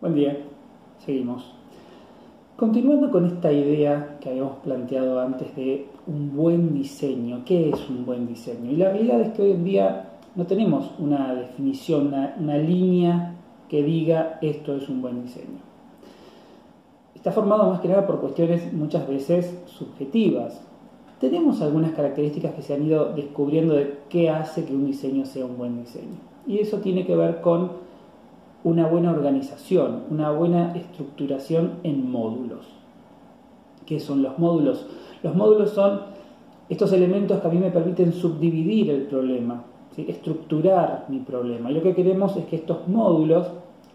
Buen día, seguimos. Continuando con esta idea que habíamos planteado antes de un buen diseño, ¿qué es un buen diseño? Y la realidad es que hoy en día no tenemos una definición, una, línea que diga esto es un buen diseño. Está formado más que nada por cuestiones muchas veces subjetivas. Tenemos algunas características que se han ido descubriendo de qué hace que un diseño sea un buen diseño. Y eso tiene que ver con una buena organización, una buena estructuración en módulos. ¿Qué son los módulos? Los módulos son estos elementos que a mí me permiten subdividir el problema, estructurar mi problema. Y lo que queremos es que estos módulos,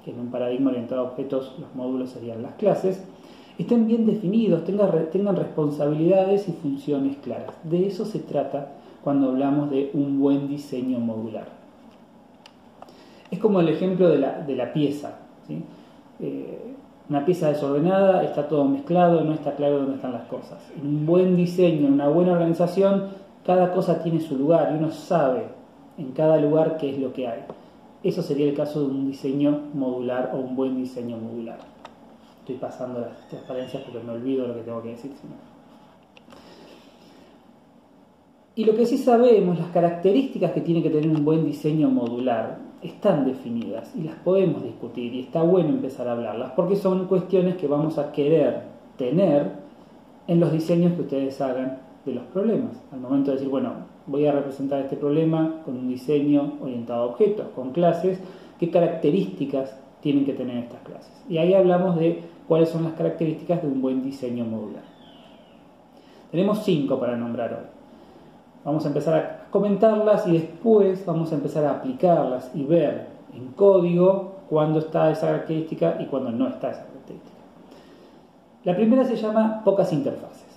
que en un paradigma orientado a objetos los módulos serían las clases, estén bien definidos, tengan, tengan responsabilidades y funciones claras. De eso se trata cuando hablamos de un buen diseño modular. Es como el ejemplo de la, pieza. Eh, una pieza desordenada, está todo mezclado, no está claro dónde están las cosas. En un buen diseño, en una buena organización, cada cosa tiene su lugar y uno sabe en cada lugar qué es lo que hay. Eso sería el caso de un diseño modular o un buen diseño modular. Estoy pasando las transparencias porque me olvido lo que tengo que decir. Y lo que sí sabemos, las características que tiene que tener un buen diseño modular, están definidas y las podemos discutir y está bueno empezar a hablarlas porque son cuestiones que vamos a querer tener en los diseños que ustedes hagan de los problemas. Al momento de decir, bueno, voy a representar este problema con un diseño orientado a objetos, con clases, ¿qué características tienen que tener estas clases? Y ahí hablamos de cuáles son las características de un buen diseño modular. Tenemos cinco para nombrar hoy. Vamos a empezar a comentarlas y después vamos a empezar a aplicarlas y ver en código cuándo está esa característica y cuándo no está esa característica. La primera se llama pocas interfaces.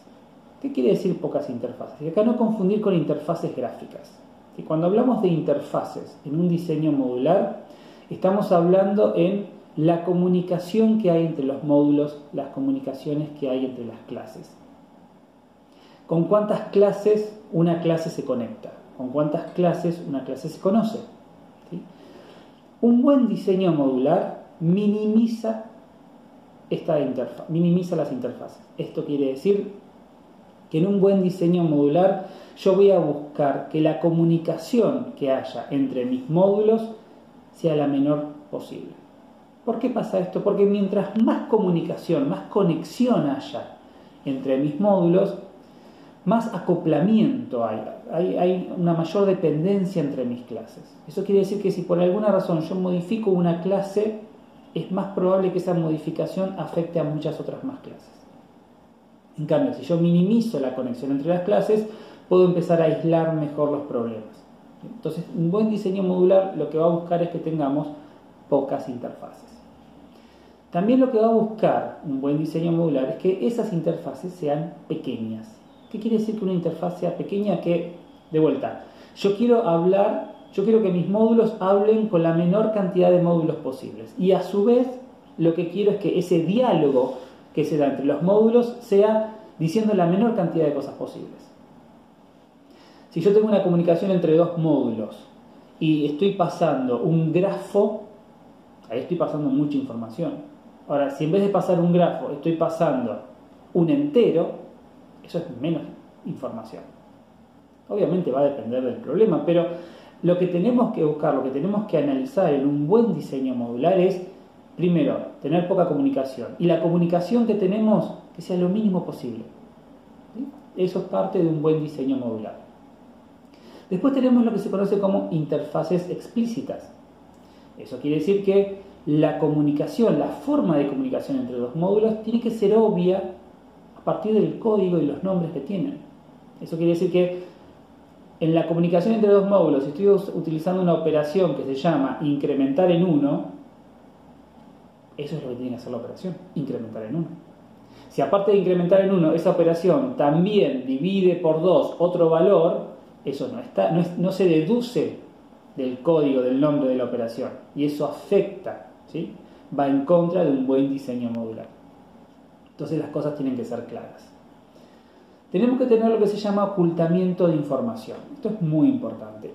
¿Qué quiere decir pocas interfaces? Y acá no confundir con interfaces gráficas. Y cuando hablamos de interfaces en un diseño modular, estamos hablando en la comunicación que hay entre los módulos, las comunicaciones que hay entre las clases con cuántas clases una clase se conecta, con cuántas clases una clase se conoce. Un buen diseño modular minimiza, minimiza las interfaces. Esto quiere decir que en un buen diseño modular yo voy a buscar que la comunicación que haya entre mis módulos sea la menor posible. ¿Por qué pasa esto? Porque mientras más comunicación, más conexión haya entre mis módulos, más acoplamiento hay, hay, una mayor dependencia entre mis clases. Eso quiere decir que si por alguna razón yo modifico una clase, es más probable que esa modificación afecte a muchas otras más clases. En cambio, si yo minimizo la conexión entre las clases, puedo empezar a aislar mejor los problemas. Entonces, un buen diseño modular lo que va a buscar es que tengamos pocas interfaces. También lo que va a buscar un buen diseño modular es que esas interfaces sean pequeñas. ¿Qué quiere decir que una interfaz sea pequeña? Que, de vuelta, yo quiero hablar, yo quiero que mis módulos hablen con la menor cantidad de módulos posibles. Y a su vez, lo que quiero es que ese diálogo que se da entre los módulos sea diciendo la menor cantidad de cosas posibles. Si yo tengo una comunicación entre dos módulos y estoy pasando un grafo, ahí estoy pasando mucha información. Ahora, si en vez de pasar un grafo estoy pasando un entero, eso es menos información. Obviamente va a depender del problema, pero lo que tenemos que buscar, lo que tenemos que analizar en un buen diseño modular es, primero, tener poca comunicación. Y la comunicación que tenemos, que sea lo mínimo posible. Eso es parte de un buen diseño modular. Después tenemos lo que se conoce como interfaces explícitas. Eso quiere decir que la comunicación, la forma de comunicación entre los módulos tiene que ser obvia partir del código y los nombres que tienen. Eso quiere decir que en la comunicación entre dos módulos, si estoy utilizando una operación que se llama incrementar en 1, eso es lo que tiene que hacer la operación, incrementar en 1. Si aparte de incrementar en 1, esa operación también divide por 2 otro valor, eso no, está, no, se deduce del código, del nombre de la operación. Y eso afecta, va en contra de un buen diseño modular. Entonces las cosas tienen que ser claras. Tenemos que tener lo que se llama ocultamiento de información. Esto es muy importante.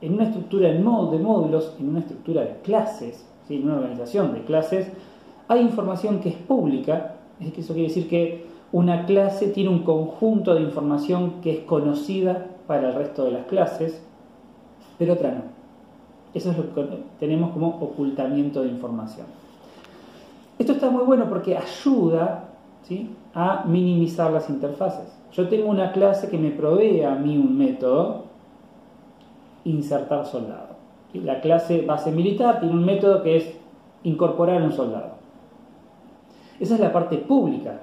En una estructura de módulos, en una estructura de clases, en una organización de clases, Hay información que es pública, es que eso quiere decir que una clase tiene un conjunto de información que es conocida para el resto de las clases, pero otra no. Eso es lo que tenemos como ocultamiento de información. Esto está muy bueno porque ayuda a minimizar las interfaces. Yo tengo una clase que me provee a mí un método, insertar soldado. La clase base militar tiene un método que es incorporar un soldado. Esa es la parte pública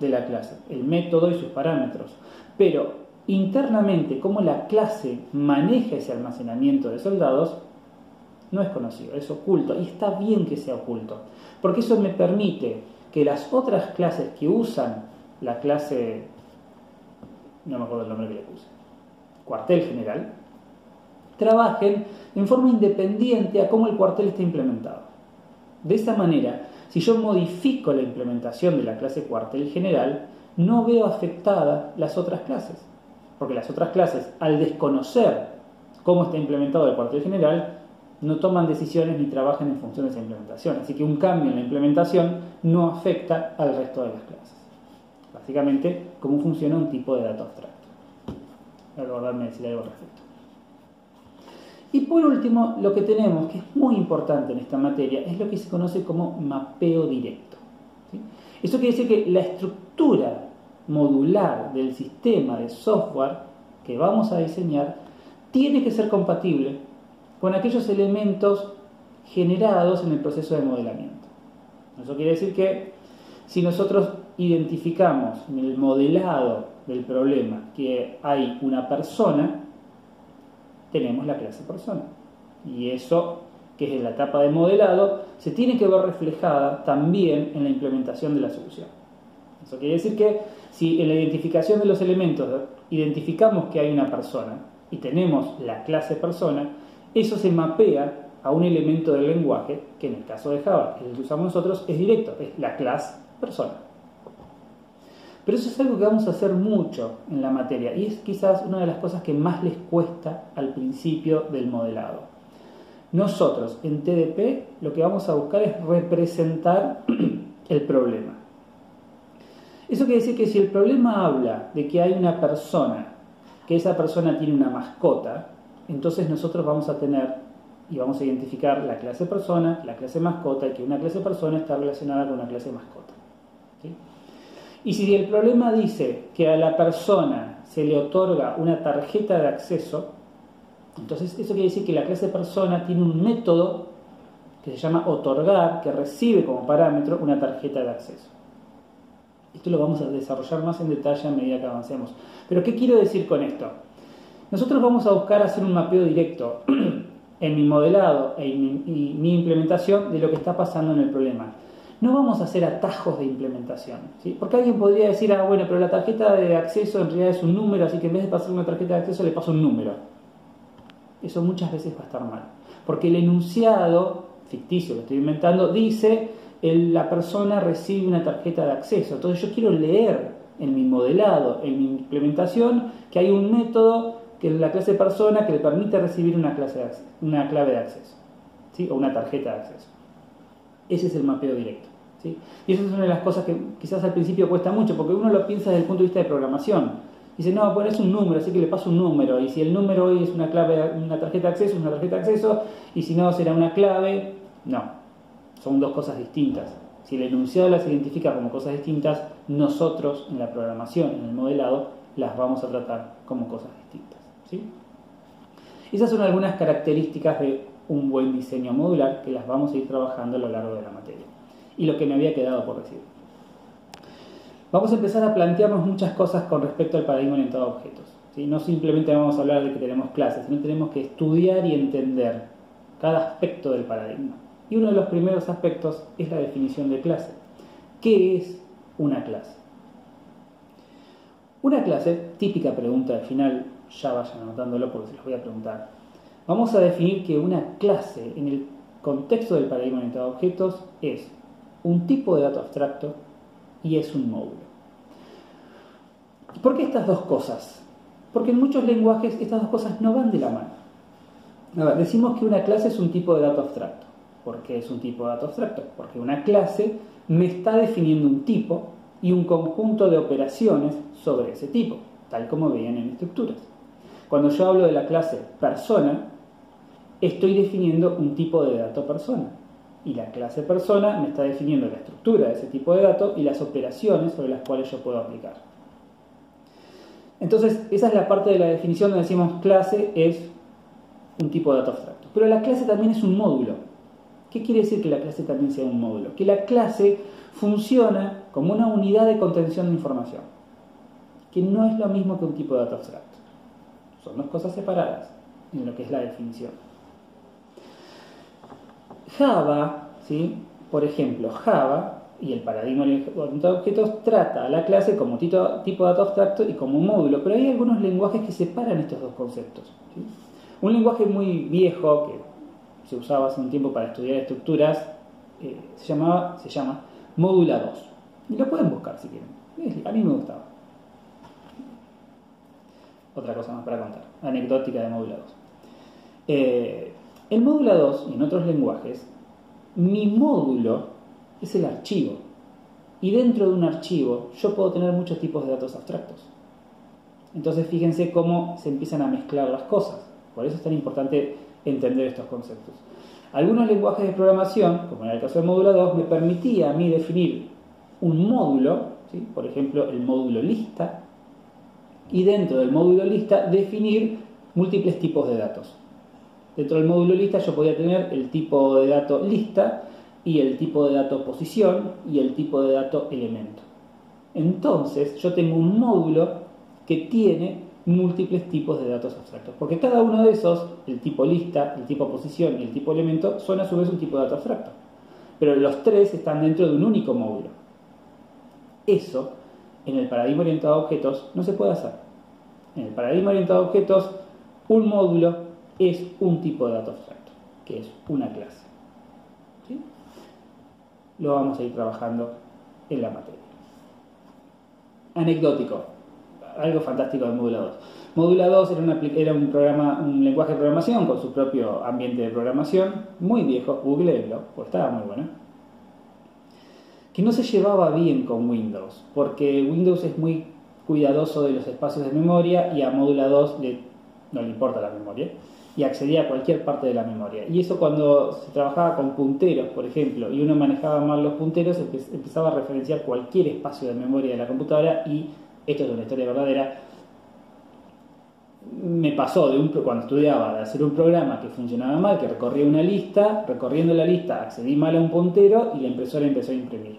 de la clase, el método y sus parámetros. Pero internamente, cómo la clase maneja ese almacenamiento de soldados, no es conocido, es oculto. Y está bien que sea oculto, porque eso me permite que las otras clases que usan la clase, no me acuerdo el nombre que le puse, cuartel general, trabajen en forma independiente a cómo el cuartel está implementado. De esa manera, si yo modifico la implementación de la clase cuartel general, no veo afectadas las otras clases. Porque las otras clases, al desconocer cómo está implementado el cuartel general, no toman decisiones ni trabajan en función de esa implementación. Así que un cambio en la implementación no afecta al resto de las clases. Básicamente, cómo funciona un tipo de dato abstracto. A decir algo al respecto. Y por último, lo que tenemos, que es muy importante en esta materia, es lo que se conoce como mapeo directo. Eso quiere decir que la estructura modular del sistema de software que vamos a diseñar tiene que ser compatible con aquellos elementos generados en el proceso de modelamiento. Eso quiere decir que si nosotros identificamos en el modelado del problema que hay una persona, tenemos la clase persona. Y eso, que es en la etapa de modelado, se tiene que ver reflejada también en la implementación de la solución. Eso quiere decir que si en la identificación de los elementos identificamos que hay una persona y tenemos la clase persona, eso se mapea a un elemento del lenguaje, que en el caso de Java, el que usamos nosotros, es directo, es la clase persona. Pero eso es algo que vamos a hacer mucho en la materia y es quizás una de las cosas que más les cuesta al principio del modelado. Nosotros en TDP lo que vamos a buscar es representar el problema. Eso quiere decir que si el problema habla de que hay una persona, que esa persona tiene una mascota, entonces nosotros vamos a tener y vamos a identificar la clase persona, la clase mascota y que una clase persona está relacionada con una clase mascota. Y si el problema dice que a la persona se le otorga una tarjeta de acceso, entonces eso quiere decir que la clase persona tiene un método que se llama otorgar, que recibe como parámetro una tarjeta de acceso. Esto lo vamos a desarrollar más en detalle a medida que avancemos. Pero ¿qué quiero decir con esto? Nosotros vamos a buscar hacer un mapeo directo en mi modelado e y mi implementación de lo que está pasando en el problema. No vamos a hacer atajos de implementación, porque alguien podría decir, ah, bueno, pero la tarjeta de acceso en realidad es un número, así que en vez de pasar una tarjeta de acceso le paso un número. Eso muchas veces va a estar mal, porque el enunciado ficticio que estoy inventando dice la persona recibe una tarjeta de acceso. Entonces yo quiero leer en mi modelado, en mi implementación, que hay un método que es la clase persona que le permite recibir una, clase una clave de acceso, ¿sí? o una tarjeta de acceso. Ese es el mapeo directo. ¿sí? Y eso es una de las cosas que quizás al principio cuesta mucho, porque uno lo piensa desde el punto de vista de programación. Dice, no, pues es un número, así que le paso un número. Y si el número hoy es una clave, una tarjeta de acceso, es una tarjeta de acceso, y si no, será una clave. No, son dos cosas distintas. Si el enunciado las identifica como cosas distintas, nosotros en la programación, en el modelado, las vamos a tratar como cosas distintas. Esas son algunas características de un buen diseño modular que las vamos a ir trabajando a lo largo de la materia. Y lo que me había quedado por decir. Vamos a empezar a plantearnos muchas cosas con respecto al paradigma orientado a objetos. No simplemente vamos a hablar de que tenemos clases, sino tenemos que estudiar y entender cada aspecto del paradigma. Y uno de los primeros aspectos es la definición de clase. ¿Qué es una clase? Una clase, típica pregunta al final, ya vayan anotándolo porque se los voy a preguntar. Vamos a definir que una clase en el contexto del paradigma orientado a objetos es un tipo de dato abstracto y es un módulo. ¿Por qué estas dos cosas? Porque en muchos lenguajes estas dos cosas no van de la mano. Decimos que una clase es un tipo de dato abstracto. ¿Por qué es un tipo de dato abstracto? Porque una clase me está definiendo un tipo y un conjunto de operaciones sobre ese tipo, tal como veían en estructuras. Cuando yo hablo de la clase persona, estoy definiendo un tipo de dato persona. Y la clase persona me está definiendo la estructura de ese tipo de dato y las operaciones sobre las cuales yo puedo aplicar. Entonces, esa es la parte de la definición donde decimos clase es un tipo de dato abstracto. Pero la clase también es un módulo. ¿Qué quiere decir que la clase también sea un módulo? Que la clase funciona como una unidad de contención de información, que no es lo mismo que un tipo de dato abstracto. Son dos cosas separadas en lo que es la definición. Java, ¿sí? por ejemplo, Java y el paradigma orientado a objetos trata a la clase como tipo, de dato abstracto y como un módulo, pero hay algunos lenguajes que separan estos dos conceptos. Un lenguaje muy viejo que se usaba hace un tiempo para estudiar estructuras eh, se, llamaba, se llama Módula 2. Y lo pueden buscar si quieren. A mí me gustaba. Otra cosa más para contar. Anecdótica de Módula 2. Eh, en Módula 2 y en otros lenguajes, mi módulo es el archivo. Y dentro de un archivo yo puedo tener muchos tipos de datos abstractos. Entonces fíjense cómo se empiezan a mezclar las cosas. Por eso es tan importante entender estos conceptos. Algunos lenguajes de programación, como en el caso de Módulo 2, me permitía a mí definir un módulo, por ejemplo el módulo lista, y dentro del módulo lista definir múltiples tipos de datos. Dentro del módulo lista yo podía tener el tipo de dato lista y el tipo de dato posición y el tipo de dato elemento. Entonces yo tengo un módulo que tiene múltiples tipos de datos abstractos, porque cada uno de esos, el tipo lista, el tipo posición y el tipo elemento, son a su vez un tipo de dato abstracto. Pero los tres están dentro de un único módulo. Eso, en el paradigma orientado a objetos, no se puede hacer. En el paradigma orientado a objetos, un módulo es un tipo de dato abstracto, que es una clase lo vamos a ir trabajando en la materia. Anecdótico, algo fantástico de Módula 2. Módula 2 era, un, programa, un lenguaje de programación con su propio ambiente de programación, muy viejo, googleenlo, pues estaba muy bueno, que no se llevaba bien con Windows, porque Windows es muy cuidadoso de los espacios de memoria y a Módula 2 no le importa la memoria y accedía a cualquier parte de la memoria. Y eso cuando se trabajaba con punteros, por ejemplo, y uno manejaba mal los punteros, empezaba a referenciar cualquier espacio de memoria de la computadora y esto es una historia verdadera. Me pasó de un, cuando estudiaba de hacer un programa que funcionaba mal, que recorría una lista, recorriendo la lista accedí mal a un puntero y la impresora empezó a imprimir.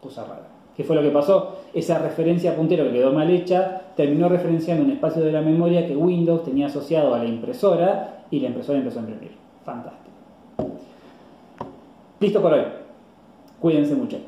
Cosa rara. ¿Qué fue lo que pasó? Esa referencia a puntero que quedó mal hecha terminó referenciando un espacio de la memoria que Windows tenía asociado a la impresora y la impresora empezó a imprimir. Fantástico. Listo por hoy. Cuídense mucho.